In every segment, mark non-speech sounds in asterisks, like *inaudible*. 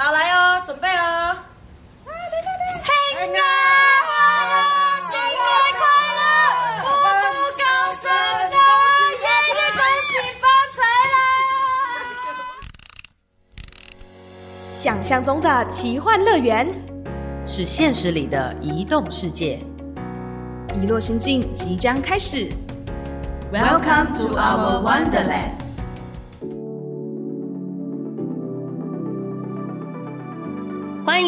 好，来哦，准备哦。嘿呀，新年快乐，步步高升啊，夜夜恭喜发财啦！想象中的奇幻乐园，是现实里的移动世界。遗落心境即将开始。Welcome to our Wonderland。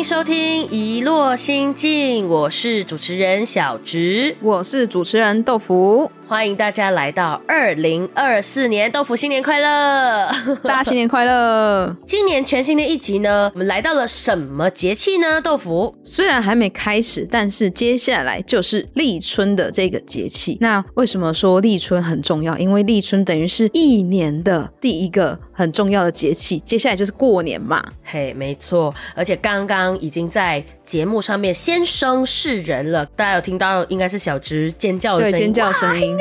收听《一落心境》，我是主持人小植，我是主持人豆腐，欢迎大家来到二零二四年，豆腐新年快乐！大家新年快乐！*laughs* 今年全新的一集呢，我们来到了什么节气呢？豆腐虽然还没开始，但是接下来就是立春的这个节气。那为什么说立春很重要？因为立春等于是一年的第一个很重要的节气，接下来就是过年嘛。嘿，没错，而且刚刚已经在节目上面先声示人了，大家有听到应该是小直尖叫的，声音，尖叫声音。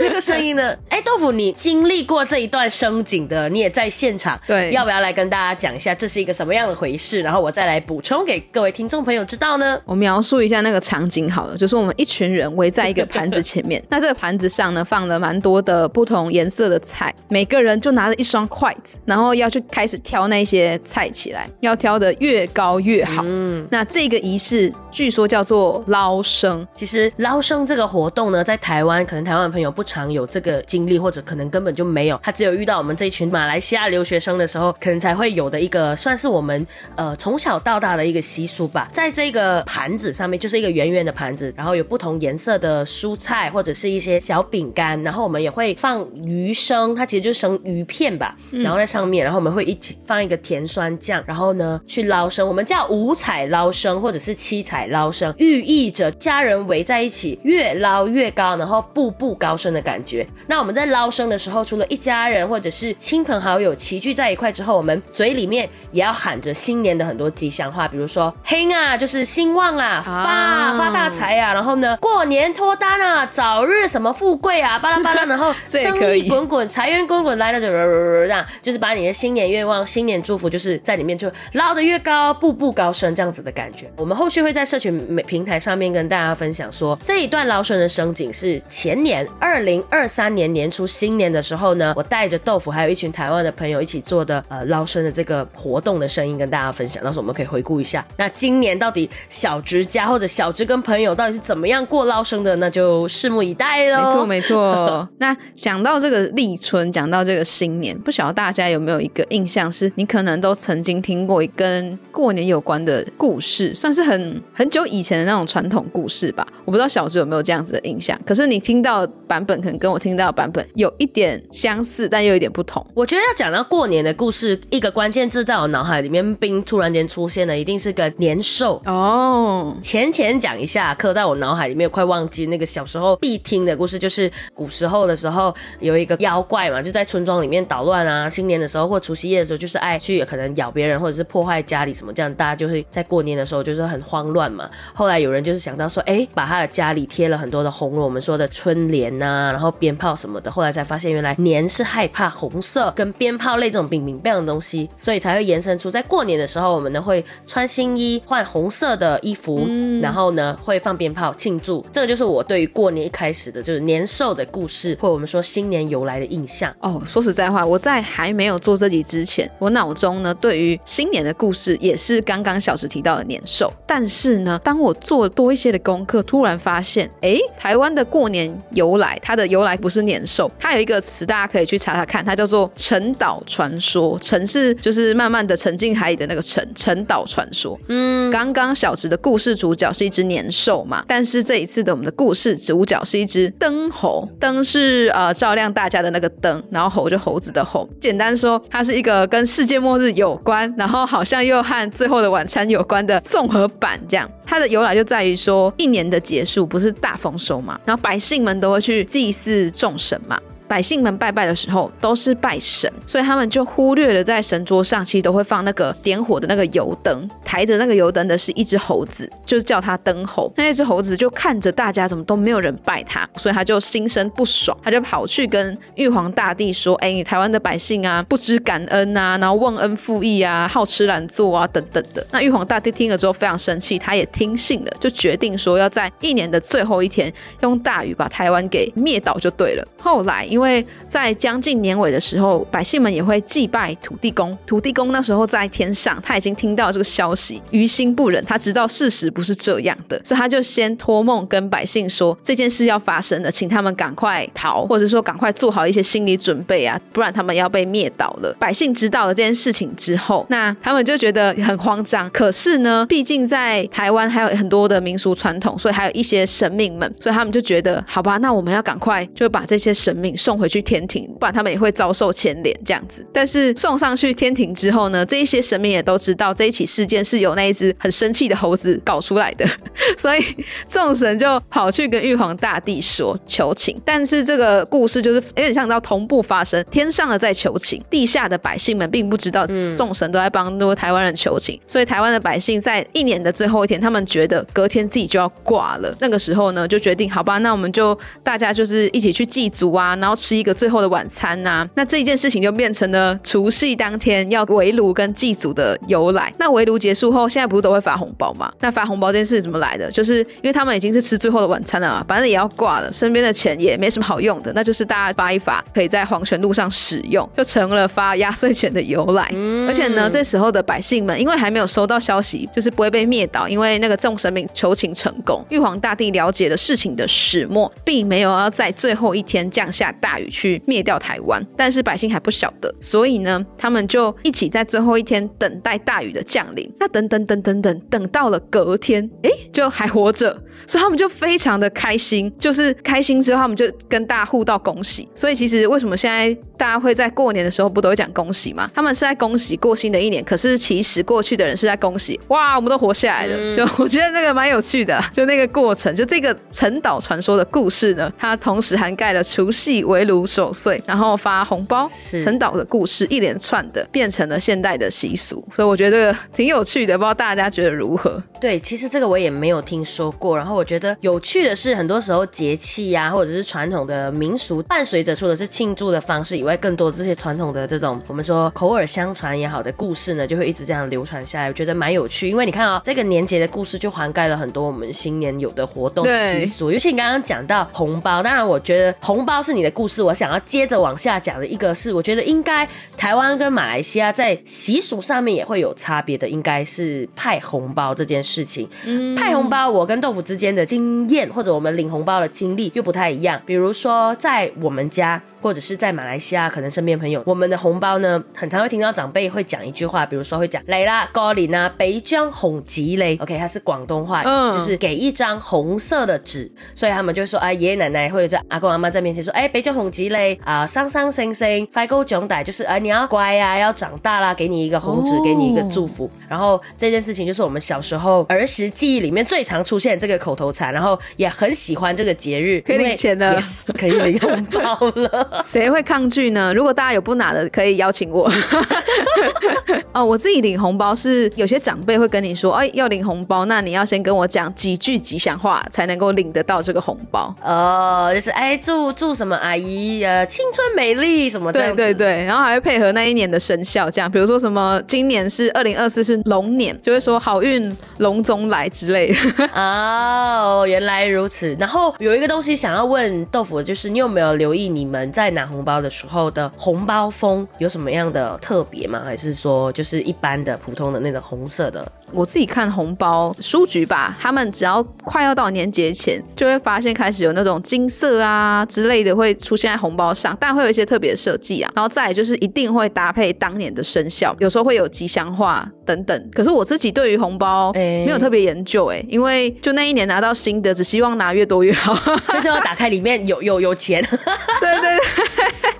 那个声音呢？*laughs* 哎，豆腐，你经历过这一段声景的，你也在现场，对要不要来跟大家讲一下这是一个什么样的回事？然后我再来补充给各位听众朋友知道呢？我描述一下那个场景好了，就是我们一群人围在一个盘子前面，那这个盘子上呢放了蛮多的不同颜色的菜，每个人就拿着一双筷子，然后要去开始挑那些菜起来，要挑的越高越好。嗯，那这个仪式据说叫做捞生，其实捞生这个活动呢，在台湾可能台湾的朋友不常有这个经历，或者可能根本就没有。他只有遇到我们这一群马来西亚留学生的时候，可能才会有的一个，算是我们呃从小到大的一个习俗吧。在这个盘子上面，就是一个圆圆的盘子，然后有不同颜色的蔬菜或者是一些小饼干，然后我们也会放鱼生，它其实就是生鱼片吧，然后在上面，然后我们会一起放一个甜酸酱，然后呢去捞生，我们叫五彩捞生或者是七彩捞生，寓意着家人围在一起，越捞越高，然后步步高升的感觉。那我们在捞生的时候，除了一家人或者是亲朋好友齐聚在一块之后，我们嘴里面也要喊着新年的很多吉祥话，比如说“嘿啊”就是兴旺啊，发啊发大财啊，然后呢过年脱单啊，早日什么富贵啊，巴拉巴拉，然后 *laughs* 生意滚滚，财源滚滚来了就这样，就是把你的新年愿望、新年祝福，就是在里面就捞得越高，步步高升这样子的感觉。我们后续会在社群媒平台上面跟大家分享说，这一段捞生的生景是前年二零二三年年初新年的时候呢，我带着豆腐还有一群台湾的朋友一起做的呃捞生的这个活动的声音跟大家分享，到时候我们可以回顾一下。那今年到底小直家或者小直跟朋友到底是怎么样过捞生的，那就拭目以待喽。没错没错。那讲到这个立春，讲到这个新年，不晓得大家有没有一个印象，是你可能都曾经听过跟过年有关的故事，算是很很久以前的那种传统故事吧。我不知道小直有没有这样子的印象，可是你听到版可能跟我听到的版本有一点相似，但又有一点不同。我觉得要讲到过年的故事，一个关键字在我脑海里面冰突然间出现的，一定是个年兽。哦，浅浅讲一下，刻在我脑海里面，快忘记那个小时候必听的故事，就是古时候的时候有一个妖怪嘛，就在村庄里面捣乱啊。新年的时候或除夕夜的时候，就是爱去可能咬别人或者是破坏家里什么，这样大家就会在过年的时候就是很慌乱嘛。后来有人就是想到说，哎，把他的家里贴了很多的红我们说的春联呐、然后鞭炮什么的。后来才发现，原来年是害怕红色跟鞭炮类这种冰冰棒的东西，所以才会延伸出在过年的时候，我们呢会穿新衣，换红色的衣服，然后呢会放鞭炮庆祝。这个就是我对于过年一开始的就是年兽的故事，或我们说新年由来的印象。哦，说实在话，我在还没有做这集之前，我脑中呢对于新年的故事也是刚刚小时提到的年兽。但是呢，当我做多一些的功课，突然发现，哎，台湾的过年由来，它的由来不是年兽，它有一个词大家可以去查查看，它叫做沉岛传说。沉是就是慢慢的沉进海里的那个沉，沉岛传说。嗯，刚刚小直的故事主角是一只年兽嘛，但是这一次的我们的故事主角是一只灯猴，灯是呃照亮大家的那个灯，然后猴就猴子的猴。简单说，它是一个跟世界末日有关，然后好像又和最后的晚餐有关的综合版这样。它的由来就在于说，一年的结束不是大丰收嘛，然后百姓们都会去祭祀众神嘛。百姓们拜拜的时候都是拜神，所以他们就忽略了在神桌上其实都会放那个点火的那个油灯，抬着那个油灯的是一只猴子，就是叫它灯猴。那那只猴子就看着大家怎么都没有人拜他，所以他就心生不爽，他就跑去跟玉皇大帝说：“哎，你台湾的百姓啊，不知感恩啊，然后忘恩负义啊，好吃懒做啊，等等的。”那玉皇大帝听了之后非常生气，他也听信了，就决定说要在一年的最后一天用大雨把台湾给灭倒就对了。后来因为因为在将近年尾的时候，百姓们也会祭拜土地公，土地公那时候在天上，他已经听到这个消息，于心不忍，他知道事实不是这样的，所以他就先托梦跟百姓说这件事要发生了，请他们赶快逃，或者说赶快做好一些心理准备啊，不然他们要被灭倒了。百姓知道了这件事情之后，那他们就觉得很慌张。可是呢，毕竟在台湾还有很多的民俗传统，所以还有一些神明们，所以他们就觉得好吧，那我们要赶快就把这些神明送回去天庭，不然他们也会遭受牵连这样子。但是送上去天庭之后呢，这一些神明也都知道这一起事件是由那一只很生气的猴子搞出来的，*laughs* 所以众神就跑去跟玉皇大帝说求情。但是这个故事就是有点像到同步发生，天上的在求情，地下的百姓们并不知道，众神都在帮助台湾人求情，所以台湾的百姓在一年的最后一天，他们觉得隔天自己就要挂了。那个时候呢，就决定好吧，那我们就大家就是一起去祭祖啊，然后吃一个最后的晚餐呐。那这一件事情就变成了除夕当天要围炉跟祭祖的由来。那围炉结束后，现在不是都会发红包吗？那发红包这件事怎么来的？就是因为他们已经是吃最后的晚餐了嘛，反正也要挂了，身边的钱也没什么好用的，那就是大家发一发，可以在黄泉路上使用，就成了发压岁钱的由来。而且呢，这时候的百姓们因为还没有收到消息，就是不会被灭倒，因为那个众神明求情成功，玉皇大帝了解了事情的始末，并没有要在最后一天降下大雨去灭掉台湾，但是百姓还不晓得，所以呢，他们就一起在最后一天等待大雨的降临。那等等等等等，等到了隔天，哎，就还活着。所以他们就非常的开心，就是开心之后，他们就跟大家互道恭喜。所以其实为什么现在大家会在过年的时候不都会讲恭喜吗？他们是在恭喜过新的一年，可是其实过去的人是在恭喜，哇，我们都活下来了。就 *laughs* 我觉得那个蛮有趣的，就那个过程，就这个陈岛传说的故事呢，它同时涵盖了除夕围炉守岁，然后发红包，陈岛的故事一连串的变成了现代的习俗。所以我觉得挺有趣的，不知道大家觉得如何？对，其实这个我也没有听说过，然后。我觉得有趣的是，很多时候节气呀，或者是传统的民俗，伴随着除了是庆祝的方式以外，更多这些传统的这种我们说口耳相传也好的故事呢，就会一直这样流传下来。我觉得蛮有趣，因为你看啊，这个年节的故事就涵盖了很多我们新年有的活动习俗。尤其你刚刚讲到红包，当然我觉得红包是你的故事，我想要接着往下讲的一个是，我觉得应该台湾跟马来西亚在习俗上面也会有差别的，应该是派红包这件事情。嗯，派红包，我跟豆腐之间的经验或者我们领红包的经历又不太一样。比如说，在我们家或者是在马来西亚，可能身边朋友，我们的红包呢，很常会听到长辈会讲一句话，比如说会讲来啦，高林啊，北疆红吉嘞。OK，它是广东话，就是给一张红色的纸，所以他们就说，哎，爷爷奶奶或者在阿公阿妈在面前说，哎，北疆红吉嘞，啊，生生性性，快高长大，就是啊，你要乖呀，要长大啦，给你一个红纸，给你一个祝福。然后这件事情就是我们小时候儿时记忆里面最常出现这个口头禅。然后也很喜欢这个节日，可以领钱了，可以领红包了。*laughs* 谁会抗拒呢？如果大家有不拿的，可以邀请我。*laughs* 哦，我自己领红包是有些长辈会跟你说，哎，要领红包，那你要先跟我讲几句吉祥话，才能够领得到这个红包。哦，就是哎，祝祝什么阿姨呃青春美丽什么的。对对对，然后还会配合那一年的生肖，这样，比如说什么今年是二零二四是龙年，就会说好运龙中来之类的。*laughs* 哦，原来如此。然后有一个东西想要问豆腐，就是你有没有留意你们在在拿红包的时候的红包风有什么样的特别吗？还是说就是一般的普通的那个红色的？我自己看红包书局吧，他们只要快要到年节前，就会发现开始有那种金色啊之类的会出现在红包上，但会有一些特别设计啊。然后再就是一定会搭配当年的生肖，有时候会有吉祥话等等。可是我自己对于红包没有特别研究哎，因为就那一年拿到新的，只希望拿越多越好，就是要打开里面有有有钱。*laughs* 对对对，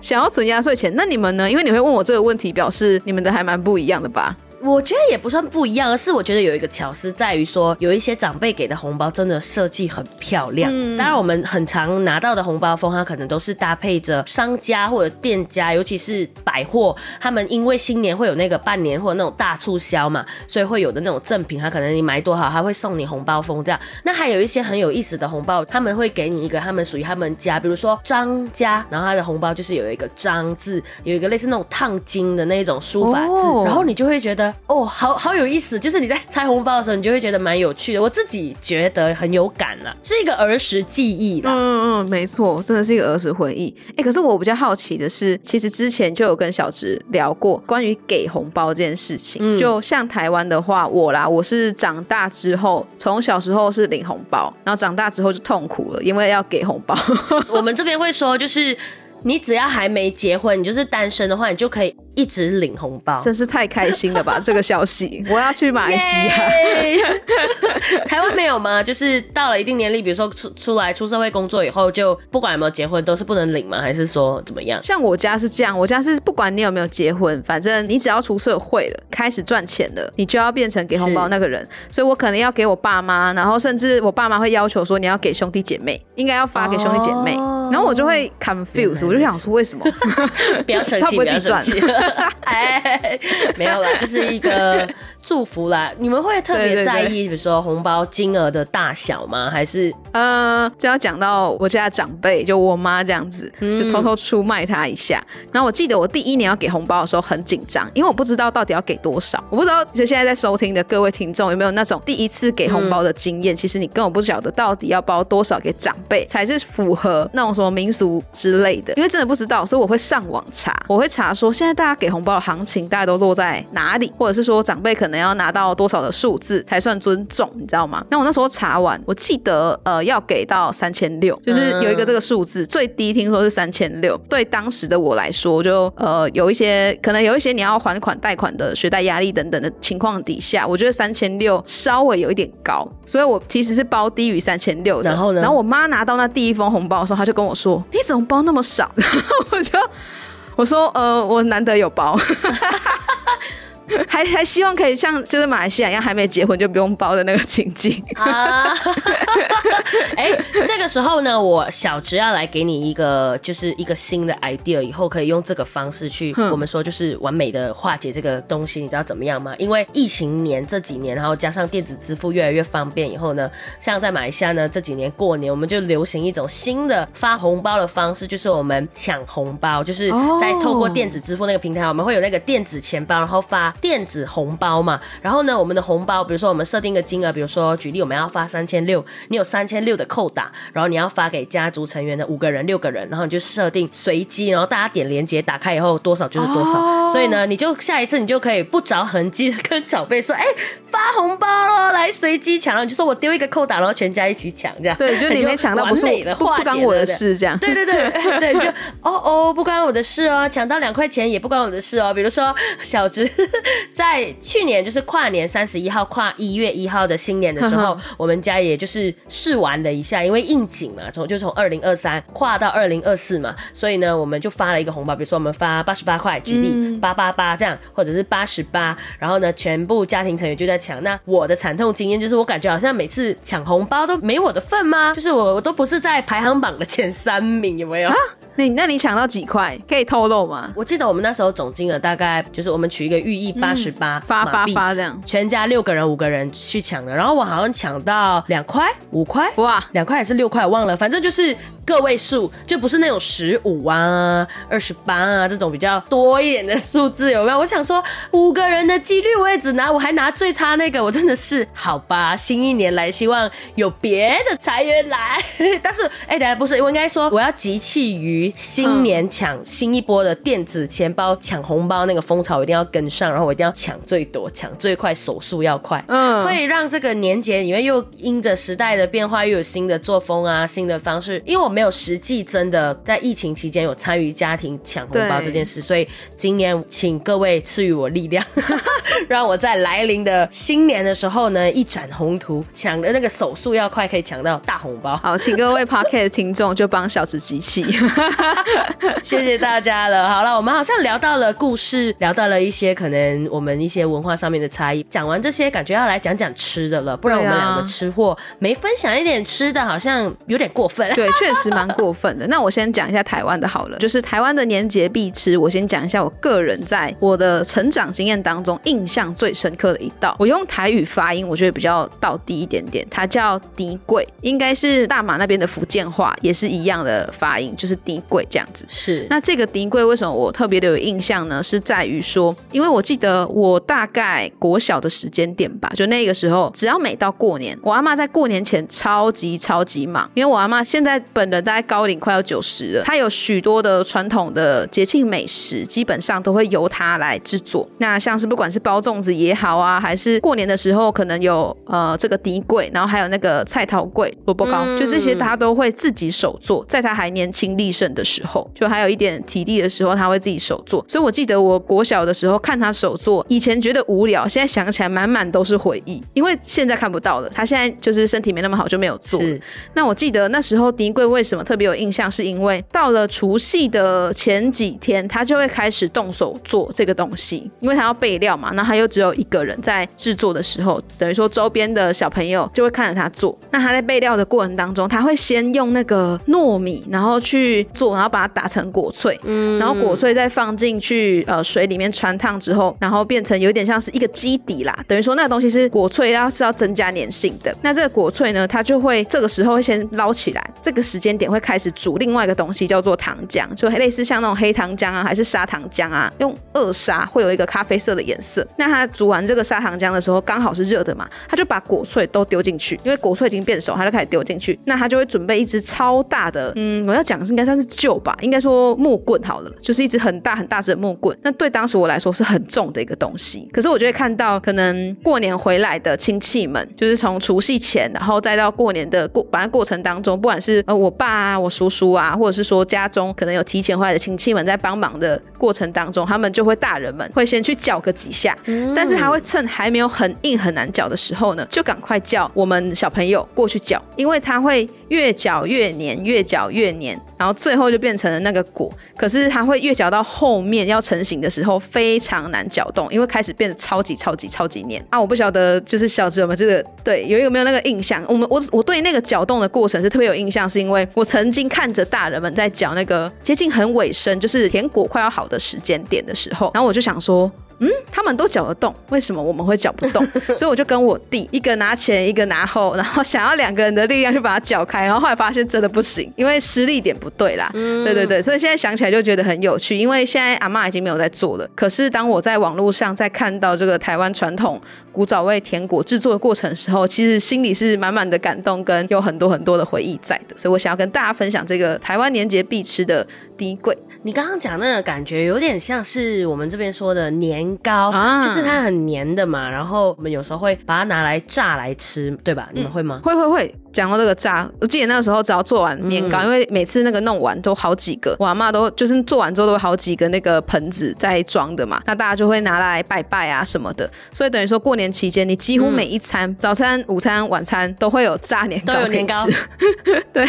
想要存压岁钱。那你们呢？因为你会问我这个问题，表示你们的还蛮不一样的吧？我觉得也不算不一样，而是我觉得有一个巧思在于说，有一些长辈给的红包真的设计很漂亮。当然，我们很常拿到的红包封，它可能都是搭配着商家或者店家，尤其是百货，他们因为新年会有那个半年或者那种大促销嘛，所以会有的那种赠品，他可能你买多少，他会送你红包封这样。那还有一些很有意思的红包，他们会给你一个他们属于他们家，比如说张家，然后他的红包就是有一个张字，有一个类似那种烫金的那种书法字，哦然后你就会觉得哦，好好有意思，就是你在拆红包的时候，你就会觉得蛮有趣的。我自己觉得很有感了，是一个儿时记忆啦。嗯嗯，没错，真的是一个儿时回忆。哎，可是我比较好奇的是，其实之前就有跟小植聊过关于给红包这件事情。嗯就像台湾的话，我啦，我是长大之后，从小时候是领红包，然后长大之后就痛苦了，因为要给红包。*laughs* 我们这边会说，就是你只要还没结婚，你就是单身的话，你就可以一直领红包。真是太开心了吧！*laughs* 这个消息，我要去马来西亚。*laughs* 台湾没有吗？就是到了一定年龄，比如说出出来出社会工作以后，就不管有没有结婚，都是不能领吗？还是说怎么样？像我家是这样，我家是不管你有没有结婚，反正你只要出社会了，开始赚钱了，你就要变成给红包那个人。所以我可能要给我爸妈，然后甚至我爸妈会要求说你要给兄弟姐妹，应该要发给兄弟姐妹。哦然后我就会 confuse，我就想说为什么？*laughs* 不要生他气，不要不会自己生气。*laughs* 哎，没有了，就是一个祝福啦。你们会特别在意，比如说红包金额的大小吗？还是呃，这要讲到我家长辈，就我妈这样子，嗯就偷偷出卖她一下。然后我记得我第一年要给红包的时候很紧张，因为我不知道到底要给多少。我不知道就现在在收听的各位听众有没有那种第一次给红包的经验？其实你根本不晓得到底要包多少给长辈才是符合那种什么民俗之类的，因为真的不知道，所以我会上网查，我会查说现在大家给红包的行情大概都落在哪里，或者是说长辈可能要拿到多少的数字才算尊重，你知道吗？那我那时候查完，我记得呃要给到三千六，就是有一个这个数字，最低听说是三千六。对当时的我来说，就呃有一些可能有一些你要还款贷款的学贷压力等等的情况底下，我觉得三千六稍微有一点高，所以我其实是包低于三千六的。然后呢然后我妈拿到那第一封红包的时候，她就跟我说：“你怎么包那么少？”然 *laughs* 后我就我说：“呃，我难得有包。” *laughs* *laughs* 还还希望可以像就是马来西亚一样，还没结婚就不用包的那个情境。啊？*laughs* 哎，这个时候呢，我小侄要来给你一个，就是一个新的 idea，以后可以用这个方式去，我们说就是完美的化解这个东西，你知道怎么样吗？因为疫情年这几年，然后加上电子支付越来越方便以后呢，像在马来西亚呢，这几年过年我们就流行一种新的发红包的方式，就是我们抢红包，就是在透过电子支付那个平台，我们会有那个电子钱包，然后发电子红包嘛。然后呢，我们的红包，比如说我们设定个金额，比如说举例我们要发三千六，你有三千六的扣打，然后你要发给家族成员的五个人、六个人，然后你就设定随机，然后大家点连接打开以后多少就是多少。所以呢，你就下一次你就可以不着痕迹的跟长辈说，哎、发红包喽，来随机抢，然后你就说我丢一个扣打，然后全家一起抢，这样对，就是你没抢到，不是不不干解了对我的事，这样。对对对对，就 *laughs* 哦哦，不关我的事哦，抢到两块钱也不关我的事哦。比如说小直 *laughs* 在去年就是跨年三十一号跨一月一号的新年的时候，*laughs* 我们家也就是试玩了一下，因为应景嘛，从就从二零二三跨到二零二四嘛，所以呢，我们就发了一个红包，比如说我们发八十八块，举例八八八这样，或者是八十八，然后呢，全部家庭成员就在抢。那我的惨痛经验就是，我感觉好像每次抢红包都没我的份吗？就是我我都不是在排行榜的前三名，有没有？你那你抢到几块？可以透露吗？我记得我们那时候总金额大概就是我们取一个寓意八十八嗯发发发这样。全家六个人五个人去抢的，然后我好像抢到两块五块哇两块还是六块忘了，反正就是个位数，就不是那种十五啊、二十八啊这种比较多一点的数字，有没有？我想说五个人的几率我也只拿，我还拿最差那个，我真的是好吧。新一年来，希望有别的财源来，*laughs* 但是哎，等下不是，我应该说我要集气于新年抢新一波的电子钱包抢红包那个风潮，我一定要跟上，然后我一定要抢最多，抢最快，手速要快，嗯会让这个年节里面又因着时代的变化，又有新的作风啊，新的方式。因为我没没有实际真的在疫情期间有参与家庭抢红包这件事，所以今年请各位赐予我力量，*laughs* 让我在来临的新年的时候呢一展宏图，抢的那个手速要快，可以抢到大红包。好，请各位 Pocket 听众就帮小直集气。*laughs* *laughs* 谢谢大家了。好了，我们好像聊到了故事，聊到了一些可能我们一些文化上面的差异。讲完这些，感觉要来讲讲吃的了，不然我们两个吃货没分享一点吃的，好像有点过分。对，确实蛮过分的。那我先讲一下台湾的好了，就是台湾的年节必吃。我先讲一下我个人在我的成长经验当中印象最深刻的一道，我用台语发音，我觉得比较道地一点点，它叫低贵，应该是大马那边的福建话，也是一样的发音，就是低贵这样子。是，那这个低贵为什么我特别的有印象呢？是在于说，因为我记得我大概国小的时间点吧，就那个时候，只要每到过年，我阿妈在过年前超级超级忙，因为我阿妈现在本人大概高龄快要九十了，他有许多的传统的节庆美食，基本上都会由他来制作。那像是不管是包粽子也好啊，还是过年的时候可能有呃这个底柜，然后还有那个菜桃柜、萝卜糕，就这些他都会自己手做，在他还年轻力盛的时候，就还有一点体力的时候，他会自己手做。所以我记得我国小的时候看他手做，以前觉得无聊，现在想起来满满都是回忆，因为现在看不到了。他现在就是身体没那么好，就没有做那我记得那时候迪柜为什么特别有印象，是因为到了除夕的前几天，他就会开始动手做这个东西，因为他要备料嘛，那他又只有一个人在制作的时候，等于说周边的小朋友就会看着他做。那他在备料的过程当中，他会先用那个糯米，然后去做，然后把它打成果脆，嗯，然后果脆再放进去呃水里面穿烫之后，然后变成有点像是一个基底啦，等于说那个东西是果脆，要是要增加粘性的。那这个果脆呢，它就会这个时候会先捞起来，这个时间点会开始煮另外一个东西，叫做糖浆，就类似像那种黑糖浆啊，还是砂糖浆啊，用二砂会有一个咖啡色的颜色。那它煮完这个砂糖浆的时候，刚好是热的嘛，它就把果脆都丢进去，因为果脆已经变熟，它就开始丢进去。那它就会准备一只超大的，嗯，我要讲是应该算是旧吧，应该说木棍好了，就是一只很大很大只的木棍。那对当时我来说是很重的一个东西，可是我就会看到可能过年回来的亲戚们，就是从除夕前，然后再到过年的过反正过程当中，不管是呃我爸啊、我叔叔啊，或者是说家中可能有提前回来的亲戚们在帮忙的过程当中，他们就会大人们会先去搅个几下，但是他会趁还没有很硬很难搅的时候呢，就赶快叫我们小朋友过去搅，因为他会越搅越黏，越搅越黏，然后最后就变成了那个果。可是它会越搅到后面要成型的时候非常难搅动，因为开始变得超级超级超级黏啊！我不晓得就是小智有没有这个对有一个没有那个印象？我们我我对那个搅动的过程是特别有印象，是因为我曾经看着大人们在搅那个接近很尾声，就是甜果快要好的时间点的时候，然后我就想说。嗯，他们都搅得动，为什么我们会搅不动？*laughs* 所以我就跟我弟一个拿前，一个拿后，然后想要两个人的力量去把它搅开，然后后来发现真的不行，因为施力点不对啦。对对对，所以现在想起来就觉得很有趣，因为现在阿妈已经没有在做了。可是当我在网络上在看到这个台湾传统古早味甜果制作的过程的时候，其实心里是满满的感动，跟有很多很多的回忆在的。所以我想要跟大家分享这个台湾年节必吃的低贵。你刚刚讲那个感觉有点像是我们这边说的年糕，啊就是它很黏的嘛，然后我们有时候会把它拿来炸来吃，对吧？你们会吗？会会会，讲到这个炸，我记得那个时候只要做完年糕，因为每次那个弄完都好几个，我阿妈都就是做完之后都有好几个那个盆子在装的嘛，那大家就会拿来拜拜啊什么的，所以等于说过年期间，你几乎每一餐、早餐、午餐、晚餐都会有炸年糕。年糕吃。*laughs* 对，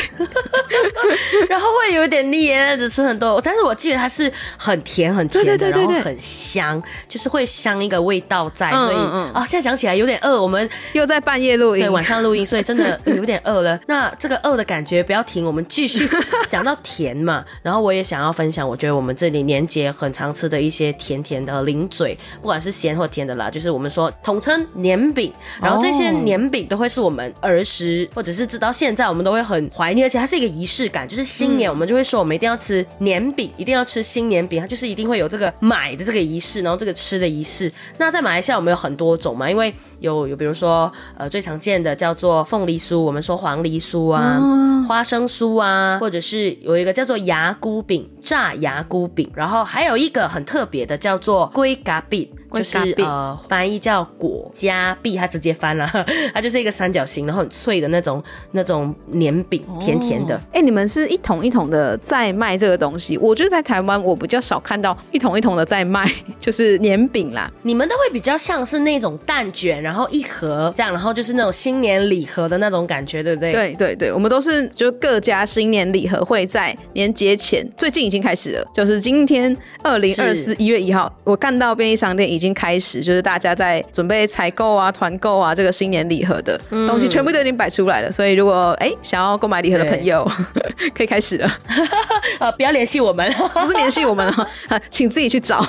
*laughs* 然后会有点腻，那只吃很多，但是我记得它是很甜很甜的，对对对对对然后很香，就是会香一个味道在，嗯所以嗯嗯。啊，现在想起来有点饿，我们又在半夜录音。对，，晚上录音，所以真的 *laughs* 有点饿了。那这个饿的感觉不要停，我们继续 *laughs* 讲到甜嘛。然后我也想要分享，我觉得我们这里年节很常吃的一些甜甜的零嘴，不管是咸或甜的啦，就是我们说统称年饼。然后这些年饼都会是我们儿时或者是直到现在我们都会很怀念，而且它是一个仪式感，就是新年我们就会说我们一定要吃年饼，一定要吃新年饼，它就是一定会有这个买的这个仪式，然后这个吃的仪式。那在马来西亚我们有很多种嘛，因为有有比如说呃最常见的叫做凤梨酥，我们说黄梨酥啊、花生酥啊，或者是有一个叫做牙菇饼、炸牙菇饼，然后还有一个很特别的叫做龟嘎饼。就是呃翻译叫果加币，它直接翻了，*laughs* 它就是一个三角形，然后很脆的那种那种年饼，甜甜的。哎、你们是一桶一桶的在卖这个东西？我觉得在台湾我比较少看到一桶一桶的在卖，*laughs* 就是年饼啦。你们都会比较像是那种蛋卷，然后一盒这样，然后就是那种新年礼盒的那种感觉，对不对？。对对对，我们都是就各家新年礼盒会在年节前，最近已经开始了，就是今天二零二四一月一号，我看到便利商店已经开始，就是大家在准备采购啊、团购啊，这个新年礼盒的东西全部都已经摆出来了。所以如果哎想要购买礼盒的朋友，*laughs* 可以开始了，*laughs* 呃，不要联系我们。不是联系我们啊，*laughs* 请自己去找。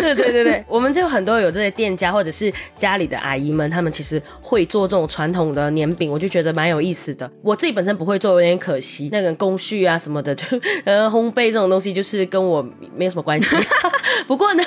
对对对对，我们就很多有这些店家或者是家里的阿姨们，他们其实会做这种传统的年饼，我就觉得蛮有意思的。我自己本身不会做，有点可惜。那个工序啊什么的，就呃烘焙这种东西，就是跟我没有什么关系。*laughs* 不过呢，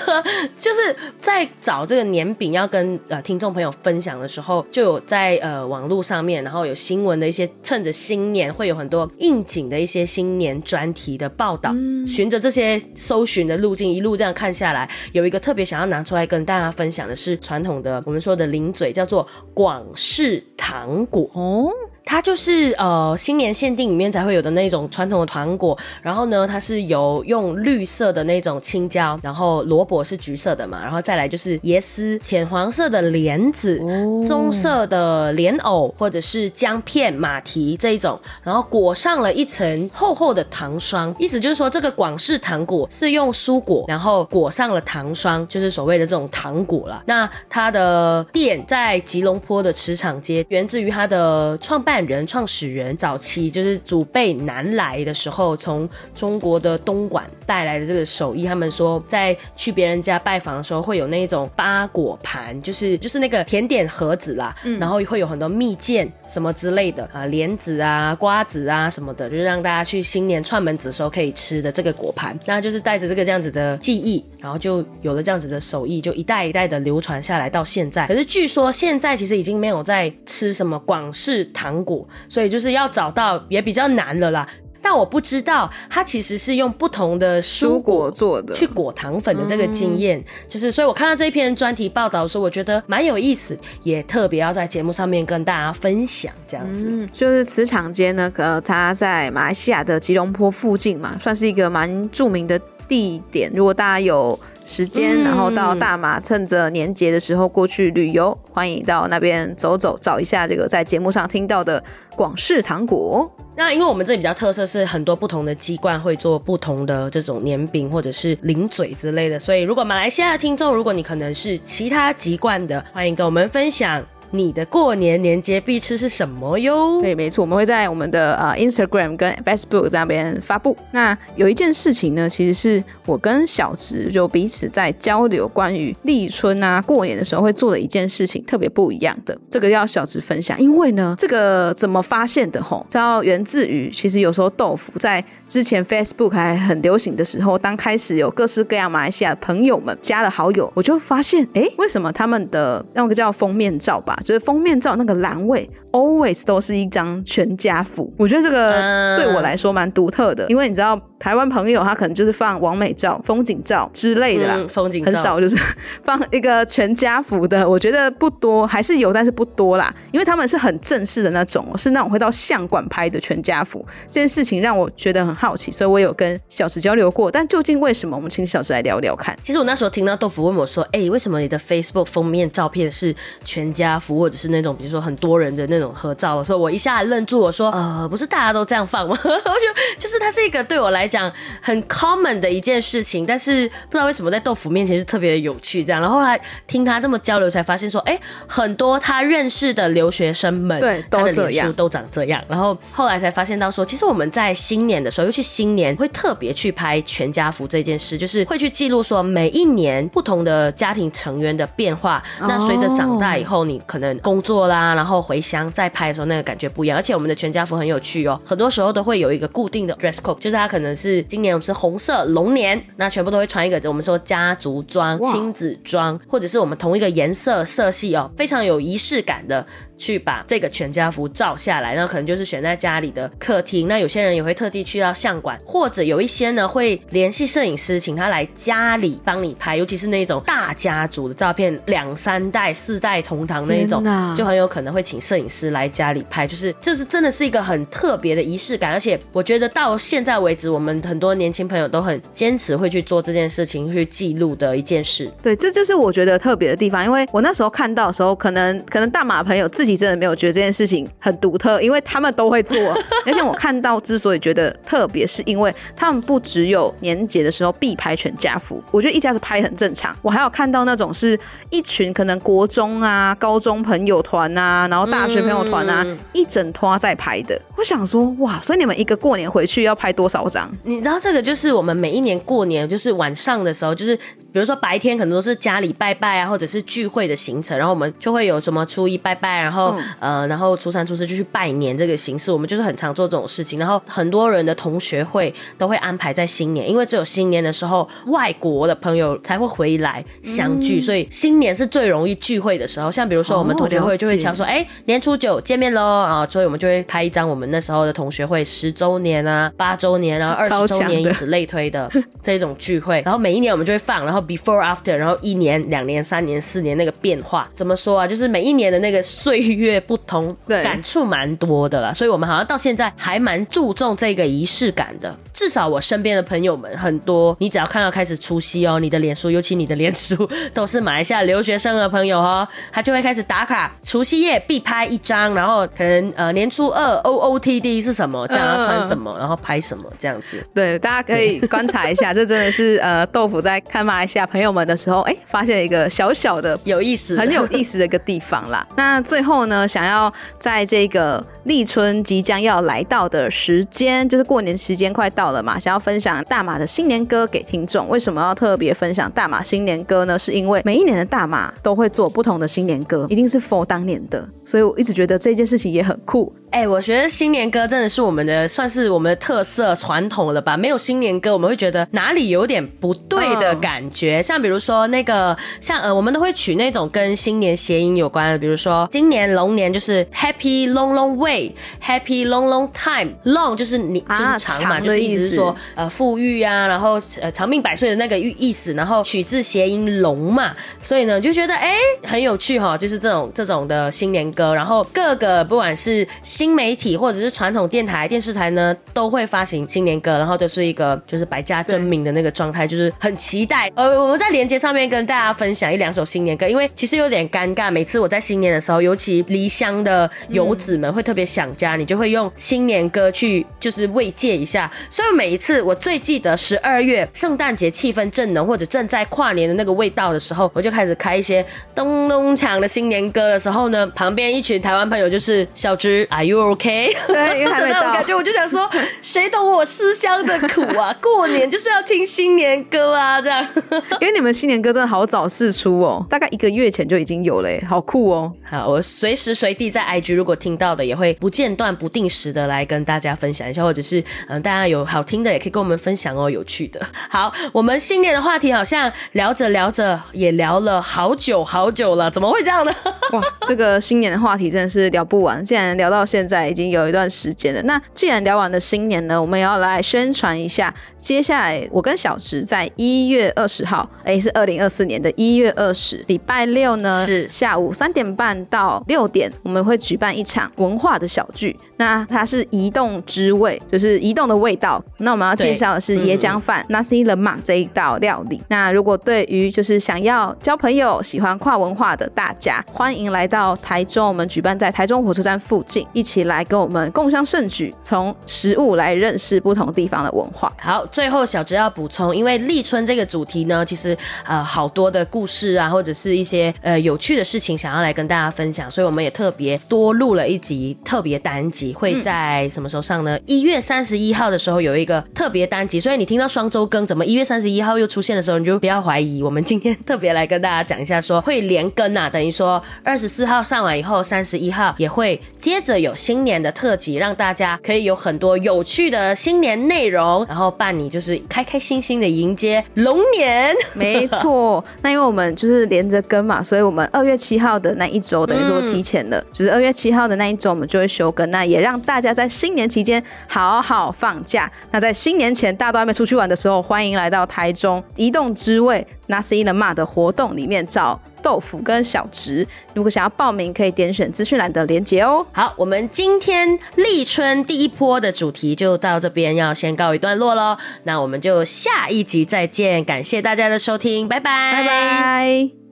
就是在找这个年饼要跟呃听众朋友分享的时候，就有在呃网络上面，然后有新闻的一些趁着新年会有很多应景的一些新年专题的报道，循着这些搜寻的路径一路这样看下来，有一个特别想要拿出来跟大家分享的是传统的我们说的零嘴，叫做广式糖果。哦，它就是呃新年限定里面才会有的那种传统的糖果，然后呢，它是有用绿色的那种青椒，然后萝卜是橘色的嘛，然后再来就是椰丝、浅黄色的莲子、棕色的莲藕或者是姜片、马蹄这一种，然后裹上了一层厚厚的糖霜，意思就是说这个广式糖果是用蔬果，然后裹上了糖霜，就是所谓的这种糖果了。那它的店在吉隆坡的池场街，源自于它的创办人、创始人早期就是祖辈南来的时候，从中国的东莞带来的这个手艺。他们说，在去别人家拜访的时候，会有那种八果盘，就是就是那个甜点盒子啦，然后会有很多蜜饯什么之类的啊，莲子啊、瓜子啊什么的，就是让大家去新年串门子的时候可以吃的这个果盘。那就是带着这个这样子的记忆，然后就有了这样子的手艺，就一代一代的流传下来到现在。可是据说现在其实已经没有在吃什么广式糖果，所以就是要找到也比较难了啦。但我不知道，它其实是用不同的蔬果做的，去裹糖粉的这个经验，就是所以我看到这一篇专题报道的时候，我觉得蛮有意思，也特别要在节目上面跟大家分享这样子。嗯，就是磁场街呢，呃，它在马来西亚的吉隆坡附近嘛，算是一个蛮著名的地点。如果大家有时间，嗯然后到大马，趁着年节的时候过去旅游，欢迎到那边走走，找一下这个在节目上听到的广式糖果。那因为我们这里比较特色是很多不同的机关会做不同的这种年饼或者是零嘴之类的，所以如果马来西亚的听众，如果你可能是其他籍贯的，欢迎跟我们分享你的过年年节必吃是什么哟。对，没错，我们会在我们的呃 Instagram 跟 Facebook 那边发布。那有一件事情呢，其实是我跟小植就彼此在交流关于立春啊过年的时候会做的一件事情，特别不一样的。这个要小植分享，因为呢，这个怎么发现的吼？这要源自于其实有时候豆腐在之前 Facebook 还很流行的时候，当开始有各式各样马来西亚的朋友们加了好友，我就发现，哎，为什么他们的那个叫封面照吧，就是封面照那个栏位 always 都是一张全家福。我觉得这个嗯对我来说蛮独特的，因为你知道台湾朋友他可能就是放完美照、风景照之类的啦，嗯风景照很少就是放一个全家福的，我觉得不多，还是有，但是不多啦。因为他们是很正式的那种，是那种会到相馆拍的全家福。这件事情让我觉得很好奇，所以我有跟小石交流过。但究竟为什么？我们请小石来聊聊看。其实我那时候听到豆腐问我说：“哎、为什么你的 Facebook 封面照片是全家福，或者是那种比如说很多人的那种合照的时候，我一下愣住，我说：呃，不是大家都这样放吗？*laughs* 我就就是它是一个对我来讲很 common 的一件事情，但是不知道为什么在豆腐面前是特别的有趣。这样，然后后来听他这么交流，才发现说，哎、很多他认识的留学生们，对都这样都长这样。然后后来才发现到说，其实我们在新年的时候，尤其新年会特别去拍全家福这件事，就是会去记录说每一年不同的家庭成员的变化。那随着长大以后，你可能工作啦，然后回乡再拍的时候，那个感觉不一样。而且我们的全家福很有趣哦，很多时候都会有一个固定的 dress code，就是它可能是今年我们是红色龙年，那全部都会穿一个我们说家族装、亲子装，或者是我们同一个颜色色系哦，非常有仪式感的去把这个全家福照下来，那可能就是选在家里的客厅。那有些人也会特地去到相馆，或者有一些呢会联系摄影师，请他来家里帮你拍，尤其是那种大家族的照片，两三代、四代同堂那一种，就很有可能会请摄影师来家里拍，就是就是真的是一个很特别的仪式感，而且我觉得到现在为止，我们很多年轻朋友都很坚持会去做这件事情，去记录的一件事。对，这就是我觉得特别的地方，因为我那时候看到的时候，可能可能大马朋友自己真的没有觉得这件事情很独特，因为他们都会做。*laughs* 而且我看到之所以觉得特别，是因为他们不只有年节的时候必拍全家福，我觉得一家子拍很正常。我还有看到那种是一群可能国中啊、高中朋友团啊，然后大学朋友团啊，嗯一整拖在拍的。我想说，哇，所以你们一个过年回去要拍多少张？你知道这个就是我们每一年过年，就是晚上的时候，就是比如说白天可能都是家里拜拜啊，或者是聚会的行程，然后我们就会有什么初一拜拜，然后、呃，然后初三、初四就去拜年这个形式，我们就是很常做这种事情。然后很多人的同学会都会安排在新年，因为只有新年的时候，外国的朋友才会回来相聚，所以新年是最容易聚会的时候。像比如说我们哦同学会就会敲说，哎、年初九见面喽啊，所以我们就会拍一张我们那时候的同学会十周年啊、八周年啊、二十周年，以此类推的 *laughs* 这种聚会。然后每一年我们就会放，然后 before after，然后一年、两年、三年、四年那个变化，怎么说啊？就是每一年的那个岁月不同，对感触蛮多的啦。所以我们好像到现在还蛮注重这个仪式感的。至少我身边的朋友们很多，你只要看到开始除夕哦，你的脸书，尤其你的脸书都是马来西亚留学生的朋友哦，他就会开始打卡除夕夜必拍一张，然后可能呃年初二 O O T D 是什么，这样要穿什么，然后拍什么这样子。对，大家可以观察一下，这真的是呃，豆腐在看马来西亚朋友们的时候，哎，发现一个小小的。有意思，很有意思的一个地方啦。那最后呢，想要在这个立春即将要来到的时间，就是过年时间快到好了嘛，想要分享大马的新年歌给听众。为什么要特别分享大马新年歌呢？是因为每一年的大马都会做不同的新年歌，一定是 for 当年的，所以我一直觉得这件事情也很酷。哎、我觉得新年歌真的是我们的，算是我们的特色传统了吧？没有新年歌，我们会觉得哪里有点不对的感觉。像比如说那个，像呃，我们都会取那种跟新年谐音有关的，比如说今年龙年就是 Happy Long Long Way，Happy Long Long Time，Long 就是你啊就是长嘛，就是意思是说呃富裕啊，然后呃长命百岁的那个意思，然后取自谐音龙嘛，所以呢就觉得哎、很有趣哈，就是这种这种的新年歌，然后各个不管是新媒体或者是传统电台、电视台呢，都会发行新年歌，然后都是一个就是百家争鸣的那个状态，就是很期待。呃，我们在连接上面跟大家分享一两首新年歌，因为其实有点尴尬，每次我在新年的时候，尤其离乡的游子们会特别想家，你就会用新年歌去就是慰藉一下。所以每一次我最记得十二月圣诞节气氛正浓或者正在跨年的那个味道的时候，我就开始开一些咚咚锵的新年歌的时候呢，旁边一群台湾朋友就是小芝，Are you OK？*laughs* 对，因为还没到那种感。觉，我就想说，*laughs* 谁懂我思乡的苦啊？过年就是要听新年歌啊，这样。*laughs* 因为你们新年歌真的好早试出哦，大概一个月前就已经有了耶，好酷哦！好，我随时随地在 IG 如果听到的，也会不间断、不定时的来跟大家分享一下，或者是嗯，大家有好听的也可以跟我们分享哦，有趣的。好，我们新年的话题好像聊着聊着也聊了好久好久了，怎么会这样呢？哇，这个新年的话题真的是聊不完。既然聊到现在已经有一段时间了，那既然聊完了新年呢，我们也要来宣传一下，接下来我跟小池在一月二十号，哎，是二零二四年的一月二十，礼拜六呢是下午三点半到六点，我们会举办一场文化的小聚。那它是移动之味，就是移动的味道。那我们要介绍的是椰浆饭 nasi lemak 这一道料理。那如果对于就是想要交朋友、喜欢跨文化的大家，欢迎来到台中，我们举办在台中火车站附近，一起来跟我们共襄盛举，从食物来认识不同地方的文化。好，最后小直要补充，因为立春这个主题呢，其实呃好多的故事啊，或者是一些呃有趣的事情想要来跟大家分享，所以我们也特别多录了一集特别单集，会在什么时候上呢？一、月三十一号的时候有一个特别单集，所以你听到双周更，怎么一月三十一号又出现的时候，你就不要怀疑，我们今天特别来跟大家讲一下说会连更啊，等于说二十四号上完以后。后三十一号也会接着有新年的特辑，让大家可以有很多有趣的新年内容，然后伴你就是开开心心的迎接龙年。*laughs* 没错，那因为我们就是连着更嘛，所以我们二月七号的那一周，等于说提前了，就是二月七号的那一周，我们就会休更。那也让大家在新年期间好好放假。那在新年前，大家都还没出去玩的时候，欢迎来到台中移动之味 Nasi Lemak 的活动里面找豆腐跟小植。如果想要报名，可以点选资讯栏的连接哦。好，我们今天立春第一波的主题就到这边，要先告一段落喽。那我们就下一集再见，感谢大家的收听，拜拜，拜拜。